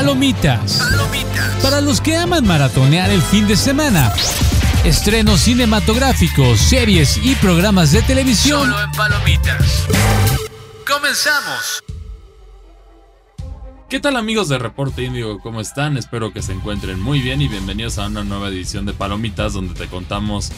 Palomitas. Palomitas. Para los que aman maratonear el fin de semana. Estrenos cinematográficos, series y programas de televisión. Solo en Palomitas. Comenzamos. ¿Qué tal amigos de Reporte Índigo? ¿Cómo están? Espero que se encuentren muy bien y bienvenidos a una nueva edición de Palomitas donde te contamos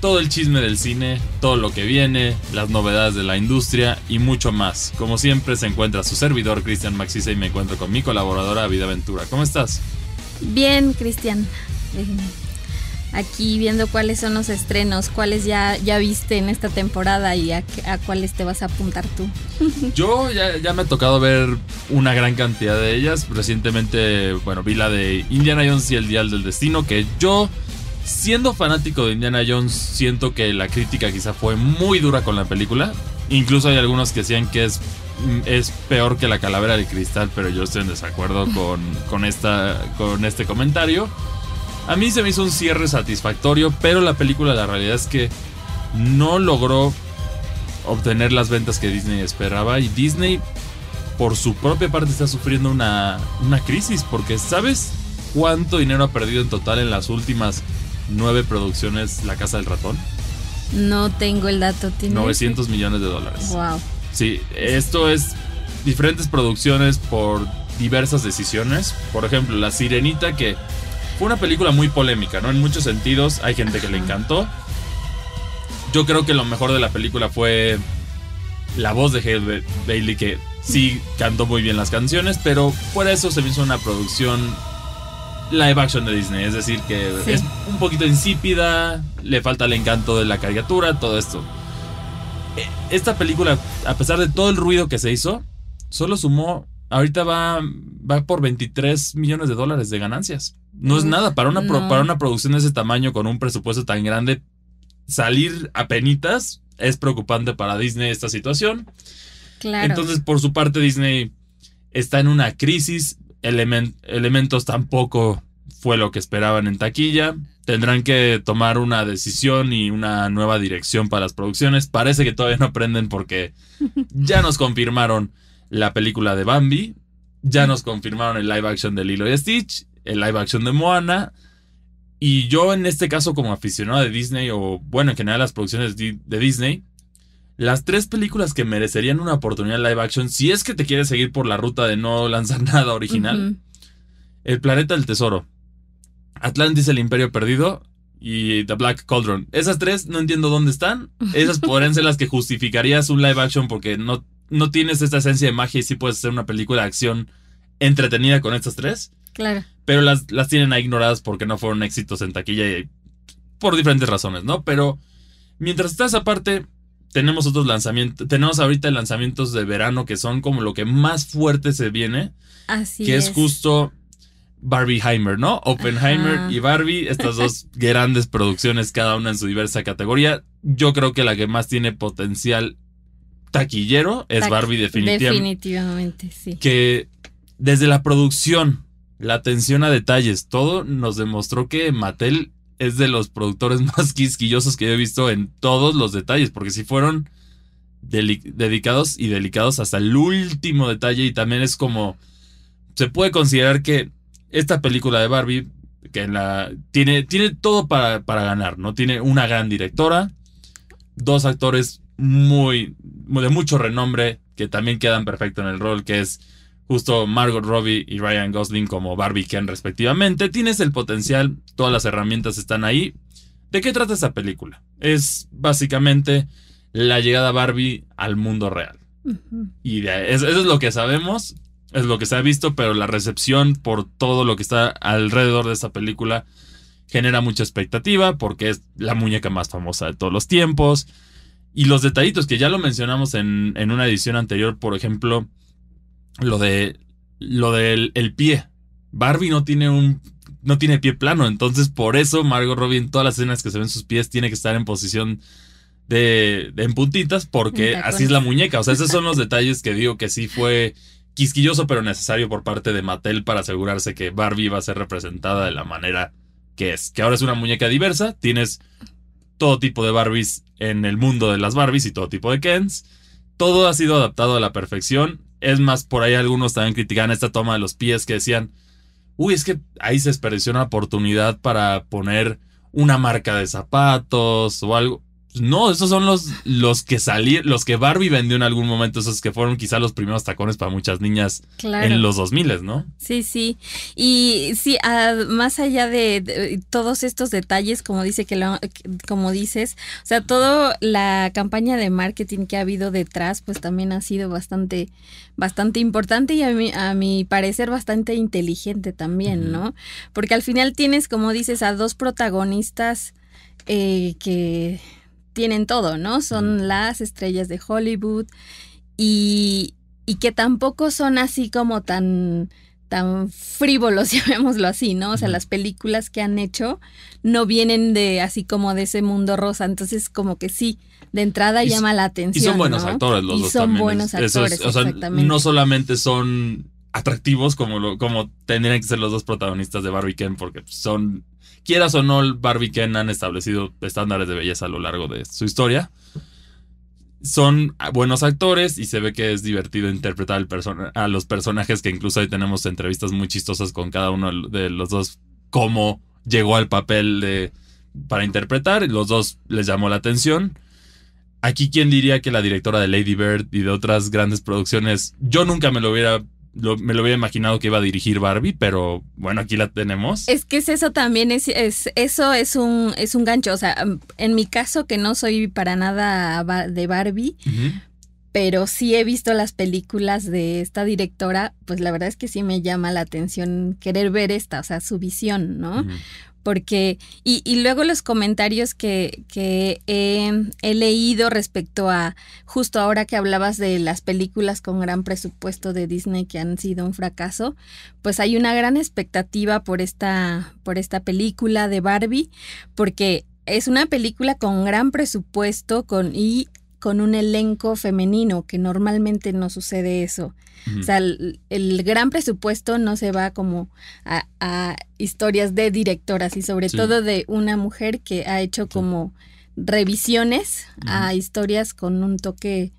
todo el chisme del cine, todo lo que viene, las novedades de la industria y mucho más. Como siempre se encuentra su servidor Cristian Maxisa y me encuentro con mi colaboradora Vida Ventura. ¿Cómo estás? Bien, Cristian. Aquí viendo cuáles son los estrenos, cuáles ya, ya viste en esta temporada y a, a cuáles te vas a apuntar tú. Yo ya, ya, me ha tocado ver una gran cantidad de ellas. Recientemente, bueno, vi la de Indiana Jones y el Dial del Destino, que yo, siendo fanático de Indiana Jones, siento que la crítica quizá fue muy dura con la película. Incluso hay algunos que decían que es, es peor que la calavera de cristal, pero yo estoy en desacuerdo con, con, esta, con este comentario. A mí se me hizo un cierre satisfactorio, pero la película la realidad es que no logró obtener las ventas que Disney esperaba y Disney por su propia parte está sufriendo una, una crisis porque ¿sabes cuánto dinero ha perdido en total en las últimas nueve producciones La Casa del Ratón? No tengo el dato. 900 millones de dólares. Wow. Sí, esto es diferentes producciones por diversas decisiones. Por ejemplo, La Sirenita que fue una película muy polémica, ¿no? En muchos sentidos hay gente que le encantó. Yo creo que lo mejor de la película fue la voz de Hale Bailey, que sí cantó muy bien las canciones, pero fuera de eso se me hizo una producción live action de Disney. Es decir, que sí. es un poquito insípida, le falta el encanto de la caricatura, todo esto. Esta película, a pesar de todo el ruido que se hizo, solo sumó, ahorita va, va por 23 millones de dólares de ganancias. No es nada para una, no. para una producción de ese tamaño con un presupuesto tan grande. Salir a penitas es preocupante para Disney esta situación. Claro. Entonces, por su parte, Disney está en una crisis. Element, elementos tampoco fue lo que esperaban en taquilla. Tendrán que tomar una decisión y una nueva dirección para las producciones. Parece que todavía no aprenden porque ya nos confirmaron la película de Bambi. Ya nos confirmaron el live action de Lilo y Stitch el live action de Moana. Y yo en este caso como aficionado de Disney, o bueno, en general las producciones de Disney, las tres películas que merecerían una oportunidad live action, si es que te quieres seguir por la ruta de no lanzar nada original, uh -huh. El Planeta del Tesoro, Atlantis, El Imperio Perdido y The Black Cauldron. Esas tres no entiendo dónde están. Esas podrían ser las que justificarías un live action porque no, no tienes esta esencia de magia y sí puedes hacer una película de acción entretenida con estas tres. Claro. Pero las, las tienen ahí ignoradas porque no fueron éxitos en taquilla y por diferentes razones, ¿no? Pero mientras está esa parte, tenemos otros lanzamientos. Tenemos ahorita lanzamientos de verano que son como lo que más fuerte se viene. Así que es. es justo Barbieheimer, ¿no? Oppenheimer Ajá. y Barbie, estas dos grandes producciones, cada una en su diversa categoría. Yo creo que la que más tiene potencial taquillero es Barbie, definitivamente. Definitivamente, sí. Que desde la producción, la atención a detalles, todo nos demostró que Mattel es de los productores más quisquillosos que yo he visto en todos los detalles, porque si fueron dedicados y delicados hasta el último detalle y también es como se puede considerar que esta película de Barbie que la tiene tiene todo para, para ganar, ¿no? Tiene una gran directora, dos actores muy, muy de mucho renombre que también quedan perfecto en el rol que es justo Margot Robbie y Ryan Gosling como Barbie Ken respectivamente. Tienes el potencial, todas las herramientas están ahí. ¿De qué trata esta película? Es básicamente la llegada Barbie al mundo real. Y de- eso, eso es lo que sabemos, es lo que se ha visto, pero la recepción por todo lo que está alrededor de esta película genera mucha expectativa porque es la muñeca más famosa de todos los tiempos. Y los detallitos que ya lo mencionamos en, en una edición anterior, por ejemplo, lo de lo del el pie. Barbie no tiene un no tiene pie plano, entonces por eso Margot Robbie en todas las escenas que se ven sus pies tiene que estar en posición de, de en puntitas porque así es la muñeca. O sea, esos son los detalles que digo que sí fue quisquilloso pero necesario por parte de Mattel para asegurarse que Barbie va a ser representada de la manera que es. Que ahora es una muñeca diversa, tienes todo tipo de Barbies en el mundo de las Barbies y todo tipo de Kens. Todo ha sido adaptado a la perfección. Es más, por ahí algunos también critican esta toma de los pies que decían, uy, es que ahí se desperdició una oportunidad para poner una marca de zapatos o algo. No, esos son los, los que salieron, los que Barbie vendió en algún momento, esos que fueron quizá los primeros tacones para muchas niñas en los 2000, ¿no? Sí, sí. Y sí, más allá de, todos estos detalles, como dice que lo, como dices, o sea, toda la campaña de marketing que ha habido detrás, pues también ha sido bastante, bastante importante y a mi, a mi parecer bastante inteligente también, ¿no? Porque al final tienes, como dices, a dos protagonistas eh, que tienen todo, ¿no? Son las estrellas de Hollywood y, y que tampoco son así como tan tan frívolos, llamémoslo así, ¿no? O sea, las películas que han hecho no vienen de así como de ese mundo rosa, entonces como que sí, de entrada llama la atención. Y son buenos actores los y dos. Son buenos actores, o sea, No solamente son atractivos como, lo, como tendrían que ser los dos protagonistas de Barbie Ken, porque son quieras o no, Barbie Ken han establecido estándares de belleza a lo largo de su historia. Son buenos actores y se ve que es divertido interpretar a los personajes, que incluso ahí tenemos entrevistas muy chistosas con cada uno de los dos, cómo llegó al papel de, para interpretar, los dos les llamó la atención. Aquí, ¿quién diría que la directora de Lady Bird y de otras grandes producciones, yo nunca me lo hubiera me lo había imaginado que iba a dirigir Barbie, pero bueno, aquí la tenemos. Es que es eso también, es, es, eso es un, es un gancho. O sea, en mi caso, que no soy para nada de Barbie, pero sí he visto las películas de esta directora, pues la verdad es que sí me llama la atención querer ver esta, o sea, su visión, ¿no? Porque, y, y, luego los comentarios que, que he, leído respecto a, justo ahora que hablabas de las películas con gran presupuesto de Disney que han sido un fracaso, pues hay una gran expectativa por esta, por esta película de Barbie, porque es una película con gran presupuesto con, y con un elenco femenino, que normalmente no sucede eso. O sea, el, gran presupuesto no se va como a, historias de directoras y sobre todo de una mujer que ha hecho como revisiones a historias con un toque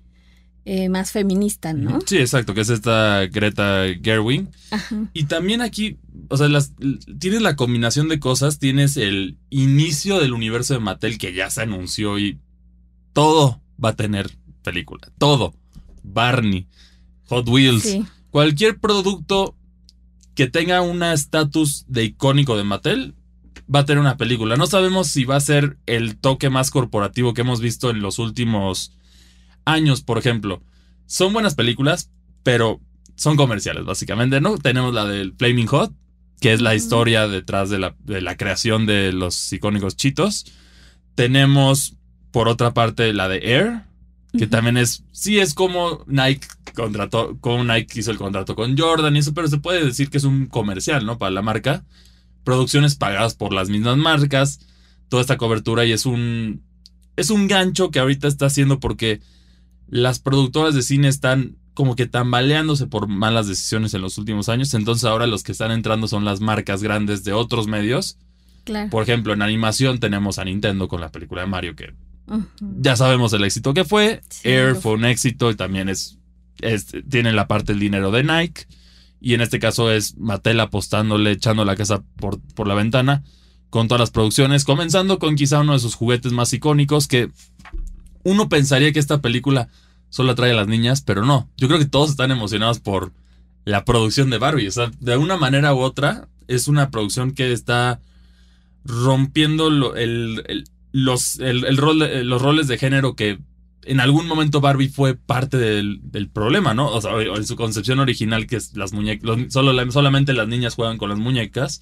eh, más feminista, ¿no? Sí, exacto, que es esta Greta Gerwig. Y también aquí, o sea, las, tienes la combinación de cosas, tienes el inicio del universo de Mattel que ya se anunció y todo va a tener película. Todo. Barney, Hot Wheels, cualquier producto que tenga un estatus de icónico de Mattel va a tener una película. No sabemos si va a ser el toque más corporativo que hemos visto en los últimos años, por ejemplo. Son buenas películas, pero son comerciales, básicamente, ¿no? Tenemos la del Flaming Hot, que es la historia detrás de la, de la creación de los icónicos chitos. Tenemos por otra parte, la de Air, que también es, sí es como Nike contrató, como Nike hizo el contrato con Jordan y eso, pero se puede decir que es un comercial, ¿no? Para la marca. Producciones pagadas por las mismas marcas, toda esta cobertura y es un, es un gancho que ahorita está haciendo porque las productoras de cine están como que tambaleándose por malas decisiones en los últimos años, entonces ahora los que están entrando son las marcas grandes de otros medios. Por ejemplo, en animación tenemos a Nintendo con la película de Mario que ya sabemos el éxito que fue. Air fue un éxito y también es, tiene la parte del dinero de Nike. Y en este caso es Mattel apostándole, echando la casa por, por la ventana con todas las producciones, comenzando con quizá uno de sus juguetes más icónicos que uno pensaría que esta película solo atrae a las niñas, pero no. Yo creo que todos están emocionados por la producción de Barbie. O sea, de una manera u otra, es una producción que está rompiendo el, los, el, rol los roles de género que en algún momento Barbie fue parte del, problema, ¿no? O sea, en su concepción original, que es las muñecas, solo, solamente las niñas juegan con las muñecas,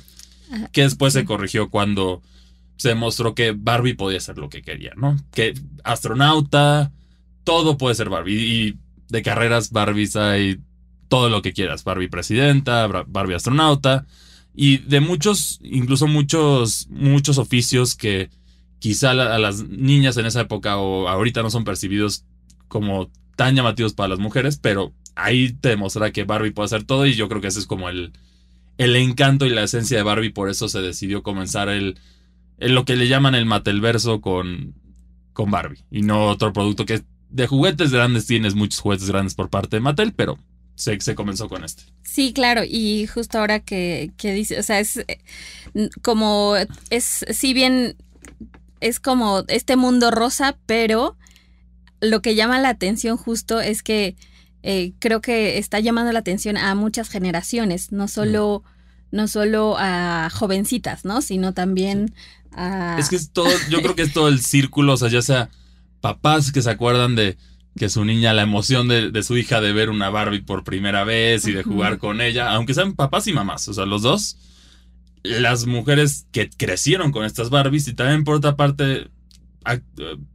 que después se corrigió cuando se demostró que Barbie podía ser lo que quería, ¿no? Que astronauta, todo puede ser Barbie. Y de carreras Barbies hay todo lo que quieras. Barbie presidenta, Barbie astronauta. Y de muchos, incluso muchos, muchos oficios que quizá a las niñas en esa época o ahorita no son percibidos como tan llamativos para las mujeres, pero ahí te demostrará que Barbie puede hacer todo y yo creo que ese es como el, el encanto y la esencia de Barbie, por eso se decidió comenzar el, lo que le llaman el Mattelverso con, con Barbie y no otro producto que de juguetes grandes tienes muchos juguetes grandes por parte de Mattel, pero se, se comenzó con este. Sí, claro, y justo ahora que, que dice, o sea, es eh, como, es, si bien es como este mundo rosa, pero lo que llama la atención justo es que eh, creo que está llamando la atención a muchas generaciones, no solo, no solo a jovencitas, ¿no? Sino también a... Es que es todo, yo creo que es todo el círculo, o sea, ya sea papás que se acuerdan de que su niña, la emoción de, de su hija de ver una Barbie por primera vez y de jugar con ella, aunque sean papás y mamás, o sea, los dos, las mujeres que crecieron con estas Barbies y también por otra parte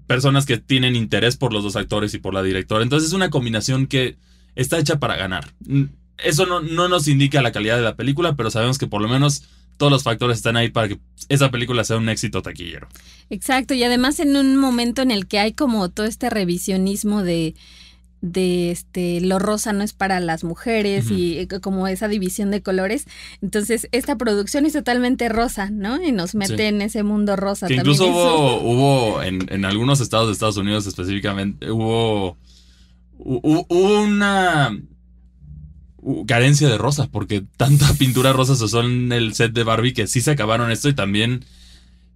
personas que tienen interés por los dos actores y por la directora. Entonces es una combinación que está hecha para ganar. Eso no, no nos indica la calidad de la película, pero sabemos que por lo menos todos los factores están ahí para que esa película sea un éxito taquillero. Exacto, y además en un momento en el que hay como todo este revisionismo de de este lo rosa no es para las mujeres y eh, como esa división de colores. Entonces, esta producción es totalmente rosa, ¿no? Y nos mete en ese mundo rosa. Que incluso hubo, hubo en, en, algunos estados de Estados Unidos específicamente, hubo, hubo una carencia de rosa, porque tanta pintura rosa se usó en el set de Barbie que sí se acabaron esto y también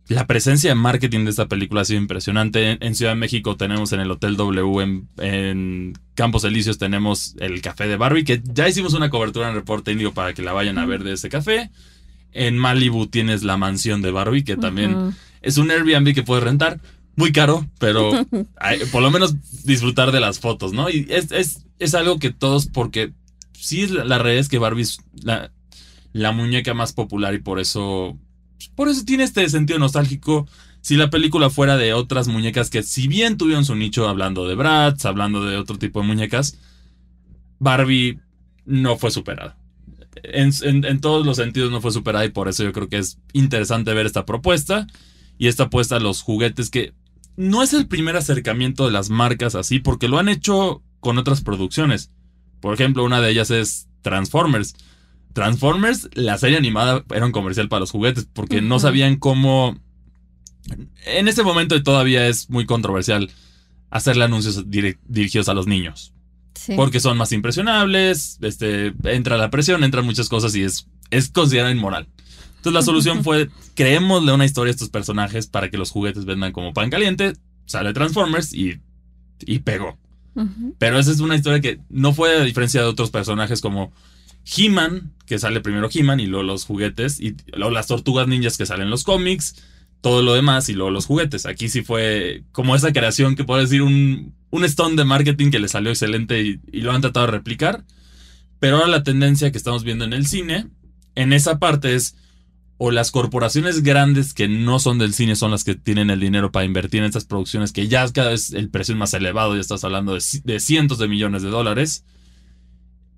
la presencia de marketing de esta película ha sido impresionante. En, Ciudad de México tenemos en el Hotel W, en, Campos Elíseos tenemos el café de Barbie, que ya hicimos una cobertura en Reporte Índigo para que la vayan a ver de ese café. En Malibu tienes la mansión de Barbie, que también es un Airbnb que puedes rentar. Muy caro, pero por lo menos disfrutar de las fotos, ¿no? Y es, es, algo que todos, porque sí, la, la realidad es que Barbie es la, la muñeca más popular y por eso por eso tiene este sentido nostálgico. Si la película fuera de otras muñecas que, si bien tuvieron su nicho hablando de Bratz, hablando de otro tipo de muñecas, Barbie no fue superada. En, todos los sentidos no fue superada y por eso yo creo que es interesante ver esta propuesta y esta apuesta a los juguetes que no es el primer acercamiento de las marcas así porque lo han hecho con otras producciones. Por ejemplo, una de ellas es Transformers. Transformers, la serie animada era un comercial para los juguetes porque no sabían cómo... En este momento todavía es muy controversial hacerle anuncios dirigidos a los niños. Porque son más impresionables, este, entra la presión, entran muchas cosas y es, es considerado inmoral. Entonces la solución fue, creémosle una historia a estos personajes para que los juguetes vendan como pan caliente, sale Transformers y, y pegó. Pero esa es una historia que no fue a diferencia de otros personajes como He-Man, que sale primero He-Man y luego los juguetes, y las tortugas ninjas que salen los cómics, todo lo demás y luego los juguetes. Aquí sí fue como esa creación que puedo decir un, un stone de marketing que le salió excelente y, lo han tratado de replicar. Pero ahora la tendencia que estamos viendo en el cine, en esa parte es o las corporaciones grandes que no son del cine son las que tienen el dinero para invertir en estas producciones que ya cada vez el precio es más elevado, ya estás hablando de, de cientos de millones de dólares.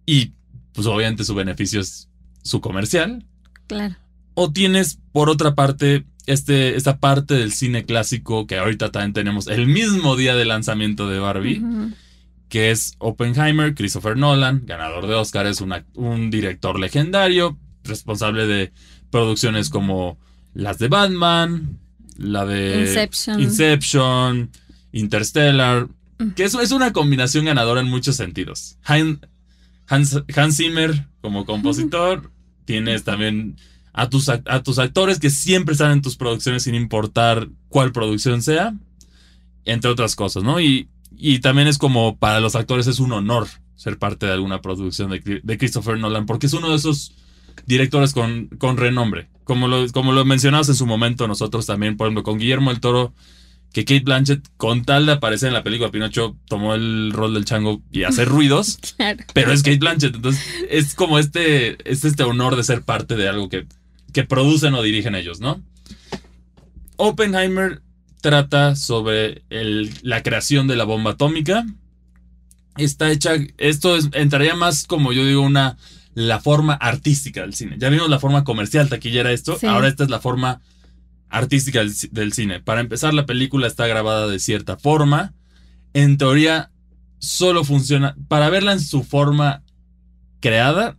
Y pues obviamente su beneficio es su comercial. Claro. O tienes, por otra parte, este, esta parte del cine clásico que ahorita también tenemos el mismo día de lanzamiento de Barbie, que es Oppenheimer, Christopher Nolan, ganador de Oscar, es un director legendario, responsable de producciones como las de Batman, la de Inception, Inception Interstellar, que es, es una combinación ganadora en muchos sentidos. Hans, Zimmer como compositor. Tienes también a tus, a tus actores que siempre están en tus producciones sin importar cuál producción sea. Entre otras cosas, ¿no? Y, y también es como para los actores es un honor ser parte de alguna producción de, Christopher Nolan, porque es uno de esos directores con, con renombre. Como lo, como lo mencionamos en su momento nosotros también, por ejemplo, con Guillermo el Toro que Kate Blanchett, con tal de aparecer en la película Pinocho, tomó el rol del chango y hacer ruidos. Pero es Kate Blanchett. Entonces, es como este, es este honor de ser parte de algo que, que producen o dirigen ellos, ¿no? Oppenheimer trata sobre la creación de la bomba atómica. Está hecha, esto entraría más como yo digo, una, la forma artística del cine. Ya vimos la forma comercial, taquillera esto, ahora esta es la forma artística del, cine. Para empezar, la película está grabada de cierta forma. En teoría, solo funciona. Para verla en su forma creada,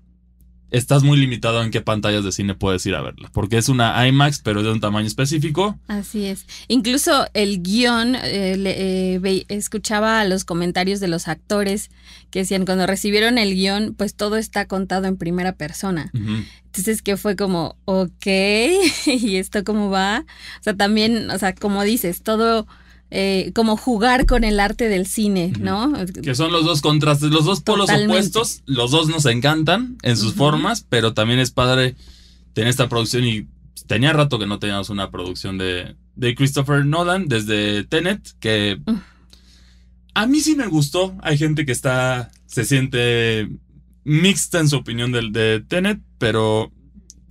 estás muy limitado en qué pantallas de cine puedes ir a verla, porque es una IMAX, pero es de un tamaño específico. Así es. Incluso el guion, eh, le- eh, escuchaba los comentarios de los actores que decían cuando recibieron el guion, pues todo está contado en primera persona. Entonces que fue como, ok, ¿y esto cómo va? O sea, también, o sea, como dices, todo eh, como jugar con el arte del cine, ¿no? Que son los dos contrastes, los dos polos Totalmente. opuestos. Los dos nos encantan en sus formas, pero también es padre tener esta producción. Y tenía rato que no teníamos una producción de, de Christopher Nolan desde Tenet, que a mí sí me gustó. Hay gente que está, se siente mixta en su opinión del de Tenet, pero,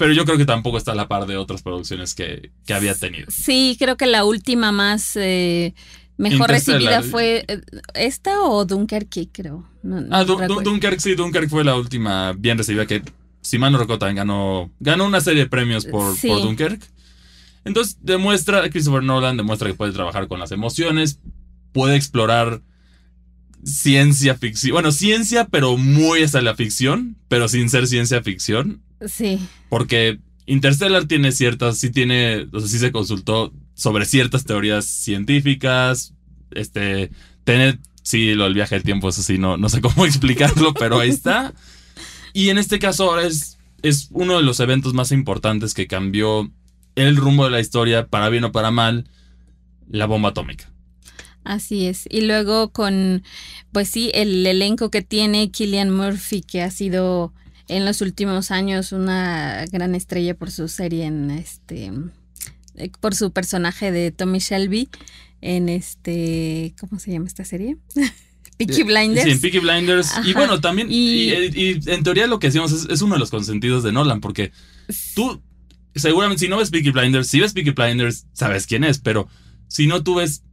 pero yo creo que tampoco está a la par de otras producciones que, que había tenido. Sí, creo que la última más eh, mejor recibida fue eh, esta o Dunkerque, creo. No- no Ah, Dun- recuerdo. Dun- Dunkirk, sí, Dunkirk fue la última bien recibida que, si mal no recuerdo, también ganó, ganó una serie de premios por, Sí. por Dunkirk. Entonces demuestra, Christopher Nolan demuestra que puede trabajar con las emociones, puede explorar ciencia ficción, bueno, ciencia, pero muy hasta la ficción, pero sin ser ciencia ficción, Sí, porque Interstellar tiene ciertas, sí tiene, o sea, sí se consultó sobre ciertas teorías científicas, este, Tenet, sí, lo del viaje del tiempo, eso sí, no, no sé cómo explicarlo, pero ahí está. Y en este caso ahora es, es uno de los eventos más importantes que cambió el rumbo de la historia, para bien o para mal, la bomba atómica. así es. Y luego con, pues sí, el elenco que tiene Killian Murphy, que ha sido en los últimos años una gran estrella por su serie en este, eh, por su personaje de Tommy Shelby en este, ¿cómo se llama esta serie? Peaky Blinders. Sí, en Peaky Blinders. Y bueno, también, y, Y- y en teoría lo que decíamos es, es uno de los consentidos de Nolan, porque tú, seguramente si no ves Peaky Blinders, si ves Peaky Blinders, sabes quién es, pero si no tú ves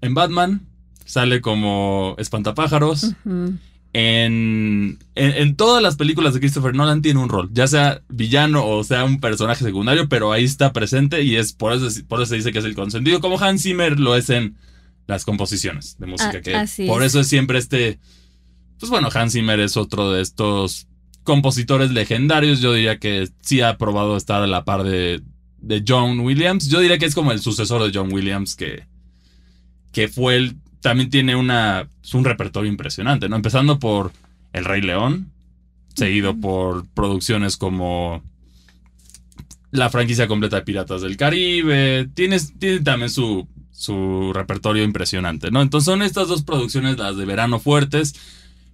en Batman, sale como espantapájaros. Ujú. En, en, en todas las películas de Christopher Nolan tiene un rol, ya sea villano o sea un personaje secundario, pero ahí está presente y es por eso, por eso se dice que es el consentido, como Hans Zimmer lo es en las composiciones de música, Ah, que así por es. eso es siempre este, pues bueno, Hans Zimmer es otro de estos compositores legendarios, yo diría que sí ha probado estar a la par de, de John Williams, yo diría que es como el sucesor de John Williams que, que fue el, también tiene una, un repertorio impresionante, ¿no? Empezando por El Rey León, seguido por producciones como la franquicia completa de Piratas del Caribe, tiene, tiene también su, su repertorio impresionante, ¿no? Entonces son estas dos producciones, las de verano fuertes,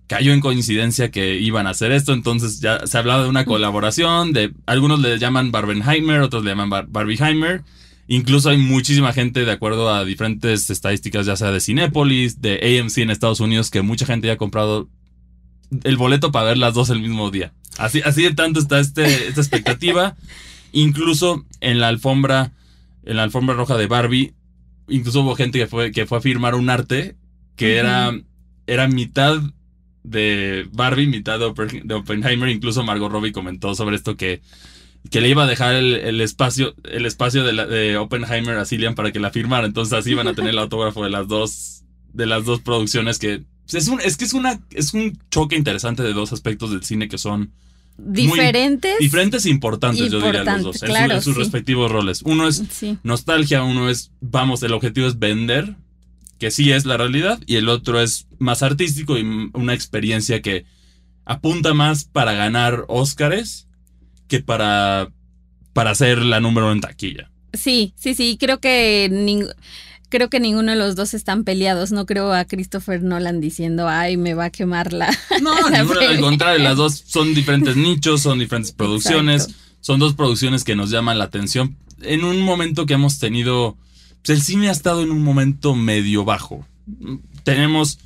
cayó en coincidencia que iban a hacer esto, entonces ya se hablaba de una colaboración, de algunos le llaman Barbenheimer, otros le llaman Bar Barbieheimer, incluso hay muchísima gente de acuerdo a diferentes estadísticas, ya sea de Cinépolis, de AMC en Estados Unidos, que mucha gente ya ha comprado el boleto para ver las dos el mismo día. Así, así de tanto está este, esta expectativa, incluso en la alfombra, en la alfombra roja de Barbie, incluso hubo gente que fue, que fue a firmar un arte que era, era mitad de Barbie, mitad de, Oppen- de Oppenheimer. Incluso Margot Robbie comentó sobre esto que, que le iba a dejar el, el espacio, el espacio de, la- de Oppenheimer a Cillian para que la firmara. Entonces así iban a tener el autógrafo de las dos, de las dos producciones que es un, es que es una, es un choque interesante de dos aspectos del cine que son Diferentes. diferentes e importantes, yo diría los dos, en, su- claro, en sus sí. respectivos roles. Uno es Sí. nostalgia, uno es, vamos, el objetivo es vender, que sí es la realidad, y el otro es más artístico y una experiencia que apunta más para ganar Óscares que para, para ser la número uno en taquilla. Sí, sí, sí, creo que ning- creo que ninguno de los dos están peleados. No creo a Christopher Nolan diciendo, ay, me va a quemar la. No, La al contrario, las dos son diferentes nichos, son diferentes producciones, Exacto. son dos producciones que nos llaman la atención en un momento que hemos tenido, pues el cine ha estado en un momento medio bajo. Tenemos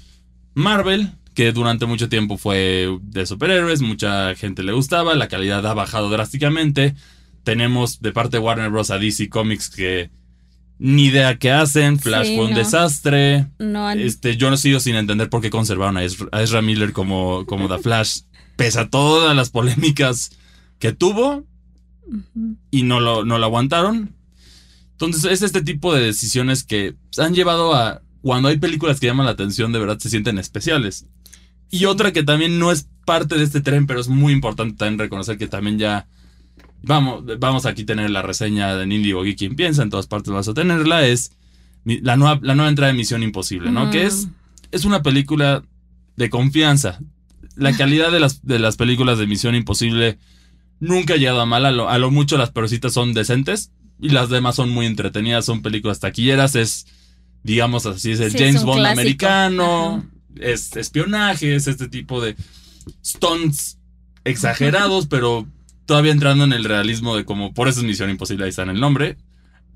Marvel, que durante mucho tiempo fue de superhéroes, mucha gente le gustaba, la calidad ha bajado drásticamente. Tenemos de parte de Warner Bros. a DC Comics que ni idea qué hacen, Flash Sí, fue un no. desastre. No Este, yo no sigo sin entender por qué conservaron a Ezra, a Ezra Miller como, como The Flash, pese a todas las polémicas que tuvo y no lo, no lo aguantaron. Entonces es este tipo de decisiones que han llevado a, cuando hay películas que llaman la atención, de verdad se sienten especiales. Y otra que también no es parte de este tren, pero es muy importante también reconocer que también ya. Vamos, vamos aquí a tener la reseña de Indigo y quien piensa, en todas partes vas a tenerla, es la nueva, la nueva entrada de Misión Imposible, ¿no? Que es, es una película de confianza. La calidad de las, de las películas de Misión Imposible nunca ha llegado a mal. A lo, a lo mucho las perositas son decentes y las demás son muy entretenidas. Son películas taquilleras. Es, digamos así, es el James Bond americano. Es espionaje, es este tipo de stunts exagerados, pero todavía entrando en el realismo de como por eso es Misión Imposible, ahí está en el nombre.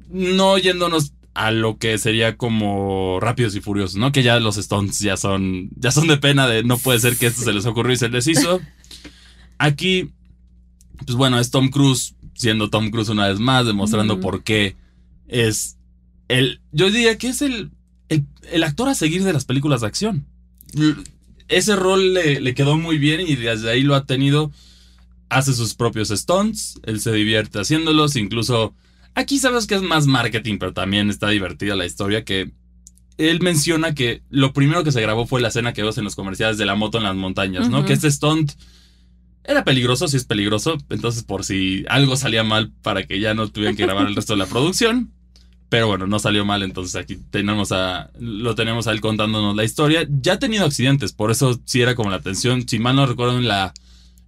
No yéndonos a lo que sería como Rápidos y Furiosos, ¿no? Que ya los stunts ya son, ya son de pena de no puede ser que esto se les ocurrió y se les hizo. Aquí, pues bueno, es Tom Cruise siendo Tom Cruise una vez más, demostrando por qué es el, yo diría que es el, el, actor a seguir de las películas de acción. Ese rol le, le quedó muy bien y desde ahí lo ha tenido. Hace sus propios stunts, él se divierte haciéndolos, incluso Aquí sabes que es más marketing, pero también está divertida la historia que él menciona que lo primero que se grabó fue la escena que vemos en los comerciales de la moto en las montañas, ¿no? Que este stunt era peligroso, sí es peligroso, entonces por si algo salía mal para que ya no tuvieran que grabar el resto de la producción. Pero bueno, no salió mal, entonces aquí tenemos a, lo tenemos a él contándonos la historia. Ya ha tenido accidentes, por eso sí era como la atención. Si mal no recuerdo, en la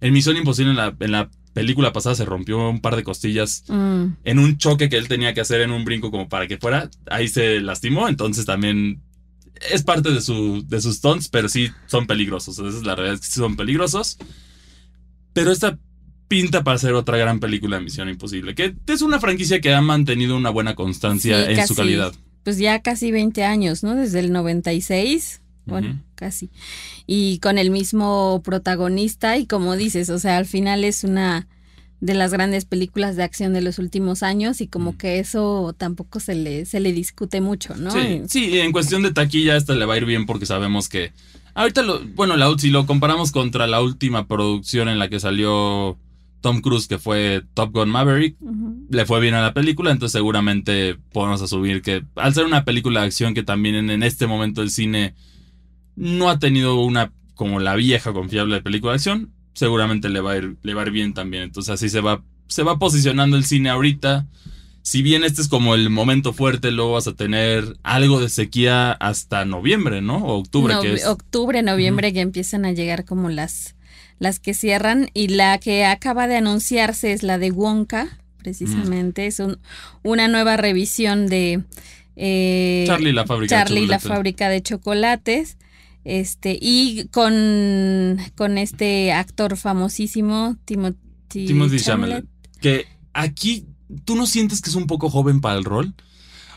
en Misión Imposible, en la, en la película pasada se rompió un par de costillas mm. en un choque que él tenía que hacer en un brinco como para que fuera. Ahí se lastimó, entonces también es parte de, su, de sus stunts, pero sí son peligrosos. Esa es la realidad, sí son peligrosos. Pero esta pinta para ser otra gran película de Misión Imposible, que es una franquicia que ha mantenido una buena constancia en su calidad. Pues ya casi 20 años, ¿no? Desde el 96 bueno, casi. Y con el mismo protagonista y como dices, o sea, al final es una de las grandes películas de acción de los últimos años y como que eso tampoco se le, se le discute mucho, ¿no? Sí, sí, en cuestión de taquilla esta le va a ir bien porque sabemos que ahorita lo, bueno, la, si lo comparamos contra la última producción en la que salió Tom Cruise, que fue Top Gun Maverick, le fue bien a la película, entonces seguramente podemos asumir que al ser una película de acción que también en, este momento el cine no ha tenido una como la vieja confiable de película de acción. Seguramente le va a ir, le va a ir bien también. Entonces así se va, se va posicionando el cine ahorita. Si bien este es como el momento fuerte, luego vas a tener algo de sequía hasta noviembre, ¿no? O octubre, que es. Octubre, noviembre, que empiezan a llegar como las, las que cierran. Y la que acaba de anunciarse es la de Wonka, precisamente. Es una nueva revisión de. Eh, Charlie la fábrica Charlie, la fábrica de chocolates. Este, y con, con este actor famosísimo, Timothy, Timothy Chalamet. Que aquí, ¿tú no sientes que es un poco joven para el rol?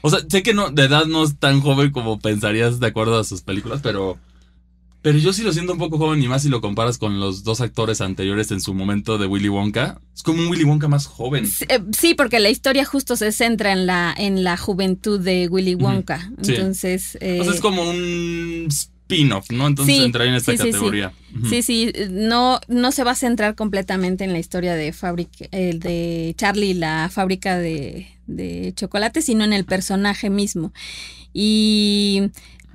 O sea, sé que no, de edad no es tan joven como pensarías de acuerdo a sus películas, pero. Pero yo sí lo siento un poco joven y más si lo comparas con los dos actores anteriores en su momento de Willy Wonka. Es como un Willy Wonka más joven. Sí, eh, porque la historia justo se centra en la, en la juventud de Willy Wonka. Entonces. Eh, sea, es como un spin-off, ¿no? Entonces entra en esta categoría. Sí, sí, no, no se va a centrar completamente en la historia de fábrica, el de Charlie, la fábrica de, de chocolate, sino en el personaje mismo. Y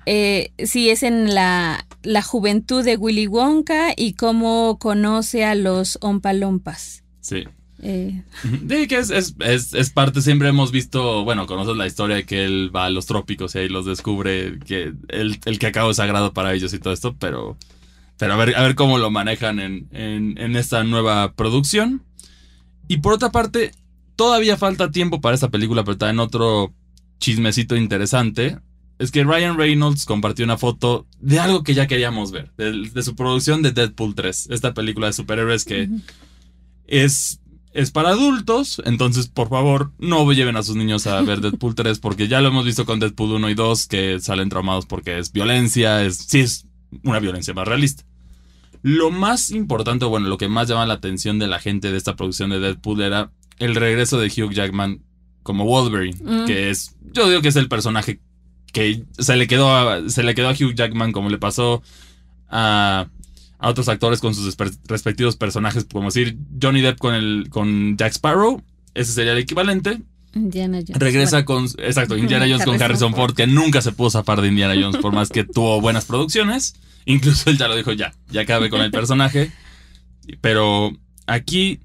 eh, sí, es en la, la juventud de Willy Wonka y cómo conoce a los Ompalompas. Sí. Eh. Sí, que es, es, parte, siempre hemos visto, bueno, conoces la historia de que él va a los trópicos y ahí los descubre, que el, el cacao es sagrado para ellos y todo esto, pero, pero a, ver, a ver cómo lo manejan en, en, esta nueva producción. Y por otra parte, todavía falta tiempo para esta película, pero también otro chismecito interesante. Es que Ryan Reynolds compartió una foto de algo que ya queríamos ver, de, su producción de Deadpool 3, esta película de superhéroes que es es para adultos, entonces por favor no lleven a sus niños a ver Deadpool 3 porque ya lo hemos visto con Deadpool 1 y 2 que salen traumados porque es violencia, es sí es una violencia más realista. Lo más importante, bueno, lo que más llama la atención de la gente de esta producción de Deadpool era el regreso de Hugh Jackman como Wolverine, mm. que es yo digo que es el personaje que se le quedó a, se le quedó a Hugh Jackman como le pasó a a otros actores con sus respectivos personajes, como decir Johnny Depp con, el, con Jack Sparrow, ese sería el equivalente. Indiana Jones. Regresa Bueno, con, exacto, Indiana Jones con Harrison Ford, que nunca se pudo zafar de Indiana Jones, por más que tuvo buenas producciones. Incluso él ya lo dijo, ya, ya acabe con el personaje. Pero aquí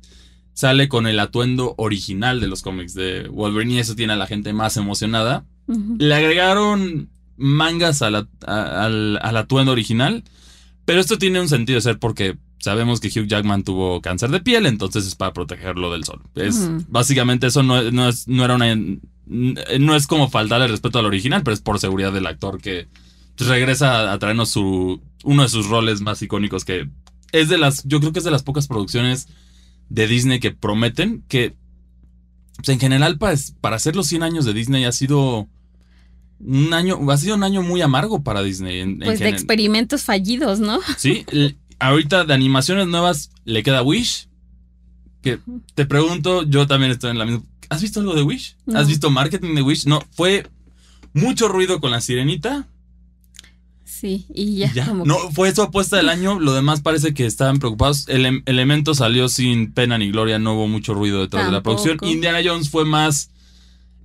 sale con el atuendo original de los cómics de Wolverine y eso tiene a la gente más emocionada. Le agregaron mangas a la- a- al, al atuendo original, pero esto tiene un sentido de ser porque sabemos que Hugh Jackman tuvo cáncer de piel, entonces es para protegerlo del sol. Es. Básicamente eso no, no es, no era una... No es como faltarle el respeto al original, pero es por seguridad del actor que regresa a traernos su, uno de sus roles más icónicos que es de las, yo creo que es de las pocas producciones de Disney que prometen que pues, en general para, para hacer los 100 años de Disney ha sido un año, ha sido un año muy amargo para Disney. en- en Pues de experimentos fallidos, ¿no? Sí, ahorita de animaciones nuevas le queda Wish. Que te pregunto, yo también estoy en la misma. ¿Has visto algo de Wish? No. ¿Has visto marketing de Wish? No, fue mucho ruido con la sirenita. Sí, y ya, ya. como No, fue su apuesta del año. Lo demás parece que estaban preocupados. El em- elemento salió sin pena ni gloria. No hubo mucho ruido detrás de la producción. Indiana Jones fue más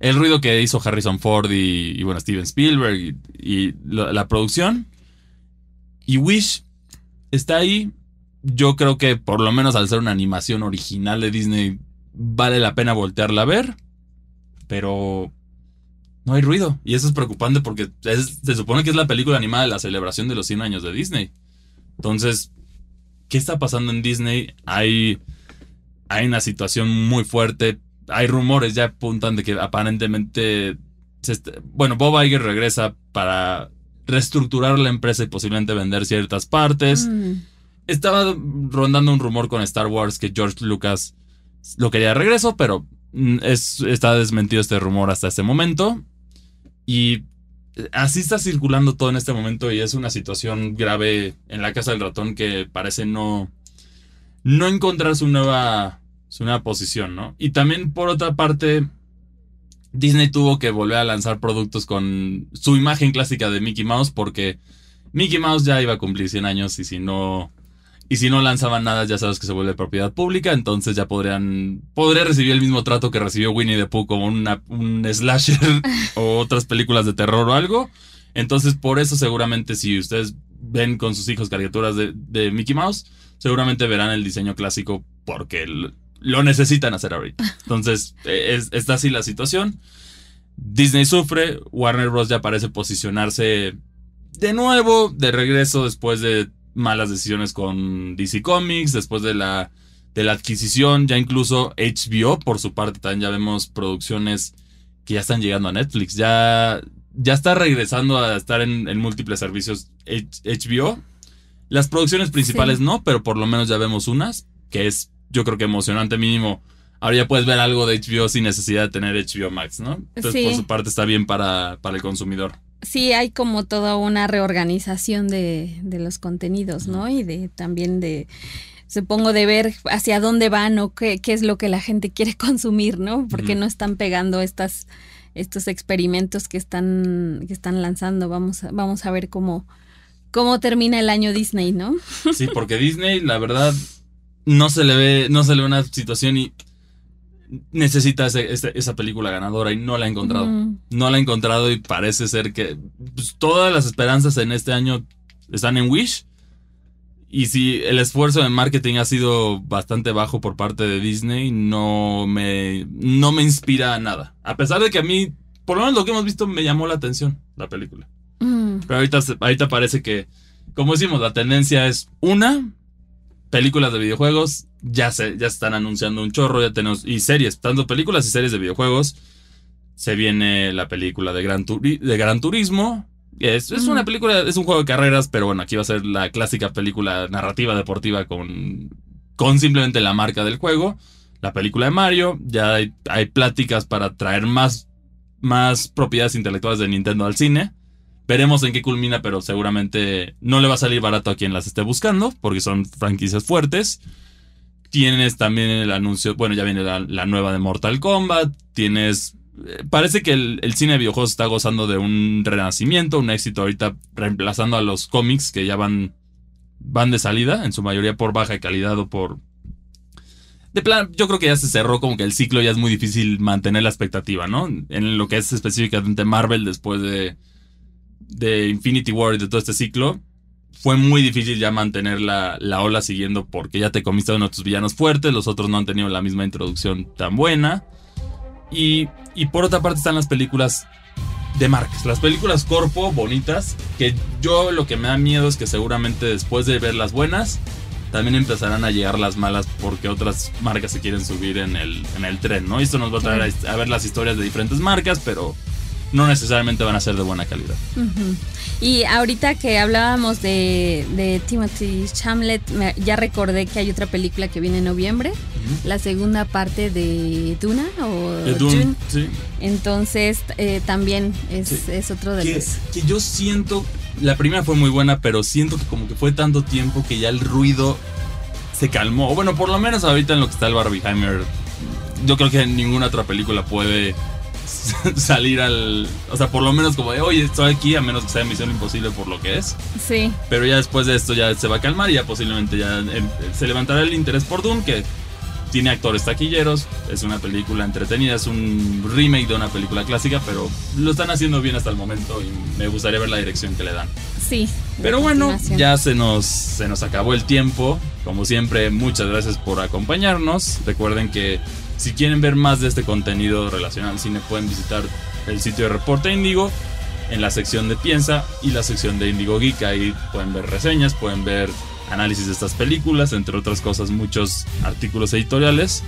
el ruido que hizo Harrison Ford y, bueno, Steven Spielberg y, la, producción. Y Wish está ahí. Yo creo que por lo menos al ser una animación original de Disney, vale la pena voltearla a ver. Pero no hay ruido. Y eso es preocupante porque se supone que es la película animada de la celebración de los 100 años de Disney. Entonces, ¿qué está pasando en Disney? Hay, hay una situación muy fuerte. Hay rumores ya apuntan de que aparentemente... se bueno, Bob Iger regresa para reestructurar la empresa y posiblemente vender ciertas partes. Mm, Estaba rondando un rumor con Star Wars que George Lucas lo quería de regreso, pero es, está desmentido este rumor hasta este momento. Y así está circulando todo en este momento y es una situación grave en la casa del ratón que parece no, no encontrar su nueva, su nueva posición, ¿no? Y también por otra parte, Disney tuvo que volver a lanzar productos con su imagen clásica de Mickey Mouse porque Mickey Mouse ya iba a cumplir 100 años y si no y si no lanzaban nada ya sabes que se vuelve propiedad pública, entonces ya podrían podría recibir el mismo trato que recibió Winnie the Pooh como una, un slasher o otras películas de terror o algo. Entonces por eso seguramente si ustedes ven con sus hijos caricaturas de, de Mickey Mouse, seguramente verán el diseño clásico porque l- lo necesitan hacer ahorita. Entonces eh, es- está así la situación. Disney sufre, Warner Bros. ya parece posicionarse de nuevo, de regreso después de malas decisiones con DC Comics, después de la, de la adquisición, ya incluso HBO por su parte también ya vemos producciones que ya están llegando a Netflix, ya, ya está regresando a estar en, en múltiples servicios H- HBO. Las producciones principales Sí. no, pero por lo menos ya vemos unas, que es yo creo que emocionante mínimo. Ahora ya puedes ver algo de HBO sin necesidad de tener HBO Max, ¿no? Entonces Sí. por su parte está bien para, para el consumidor. Sí, hay como toda una reorganización de, de los contenidos, ¿no? Y de también de, supongo, de ver hacia dónde van o qué, qué es lo que la gente quiere consumir, ¿no? Porque no están pegando estas, estos experimentos que están, que están lanzando. Vamos a, vamos a ver cómo, cómo termina el año Disney, ¿no? Sí, porque Disney, la verdad, no se le ve, no se le ve una situación y necesita ese- ese- esa película ganadora y no la ha encontrado. Mm, No la ha encontrado y parece ser que pues, todas las esperanzas en este año están en Wish. Y si el esfuerzo de marketing ha sido bastante bajo por parte de Disney, no me, no me inspira a nada. A pesar de que a mí, por lo menos lo que hemos visto, me llamó la atención la película. mm, Pero ahorita, ahorita parece que, como decimos, la tendencia es una, películas de videojuegos, ya se, ya están anunciando un chorro, ya tenemos, y series, tanto películas y series de videojuegos. Se viene la película de Gran, Turi- de Gran Turismo. Es, es una película, es un juego de carreras, pero bueno, aquí va a ser la clásica película narrativa deportiva con, con simplemente la marca del juego. La película de Mario, ya hay, hay pláticas para traer más, más propiedades intelectuales de Nintendo al cine. Veremos en qué culmina, pero seguramente no le va a salir barato a quien las esté buscando, porque son franquicias fuertes. Tienes también el anuncio, bueno, ya viene la, nueva de Mortal Kombat. Tienes. eh, Parece que el, el cine de videojuegos está gozando de un renacimiento, un éxito ahorita, reemplazando a los cómics que ya van, van de salida, en su mayoría por baja calidad o por. de plan, yo creo que ya se cerró como que el ciclo ya es muy difícil mantener la expectativa, ¿no? En lo que es específicamente Marvel después de, de Infinity War y de todo este ciclo, fue muy difícil ya mantener la, la ola siguiendo porque ya te comiste uno de tus villanos fuertes, los otros no han tenido la misma introducción tan buena. Y, y por otra parte están las películas de marcas, las películas corpo bonitas, que yo lo que me da miedo es que seguramente después de ver las buenas, también empezarán a llegar las malas porque otras marcas se quieren subir en el, en el tren, ¿no? Y esto nos va a traer a, a ver las historias de diferentes marcas, pero no necesariamente van a ser de buena calidad. Y ahorita que hablábamos de, de Timothy Chamlet, me- ya recordé que hay otra película que viene en noviembre, la segunda parte de Duna o De Dune, sí. Entonces eh, también es, Sí. es otro de que, los... que yo siento, la primera fue muy buena, pero siento que como que fue tanto tiempo que ya el ruido se calmó. O Bueno, por lo menos ahorita en lo que está el Barbieheimer, yo creo que ninguna otra película puede salir al... O sea, por lo menos como de, oye, estoy aquí, a menos que sea Misión Imposible por lo que es. Sí, Pero ya después de esto ya se va a calmar y ya posiblemente ya em, se levantará el interés por Doom, que tiene actores taquilleros, es una película entretenida, es un remake de una película clásica, pero lo están haciendo bien hasta el momento y me gustaría ver la dirección que le dan. sí. Pero bueno, ya se nos, se nos acabó el tiempo. Como siempre, muchas gracias por acompañarnos. Recuerden que si quieren ver más de este contenido relacionado al cine, pueden visitar el sitio de Reporte Índigo en la sección de Piensa y la sección de Índigo Geek. Ahí pueden ver reseñas, pueden ver análisis de estas películas, entre otras cosas, muchos artículos editoriales.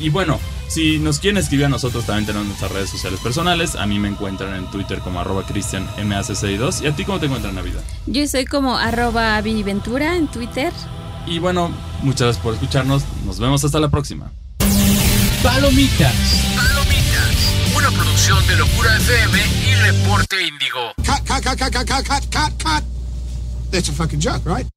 Y bueno, si nos quieren escribir a nosotros, también tenemos nuestras redes sociales personales. A mí me encuentran en Twitter como arroba cristianmac62. ¿Y a ti cómo te encuentran, Navidad? Yo soy como arroba Ventura en Twitter. Y bueno, muchas gracias por escucharnos. Nos vemos hasta la próxima. Palomitas. Palomitas, una producción de Locura FM y Reporte Índigo. Cut, cut, cut, cut, cut, cut, cut, cut. That's a fucking joke, right?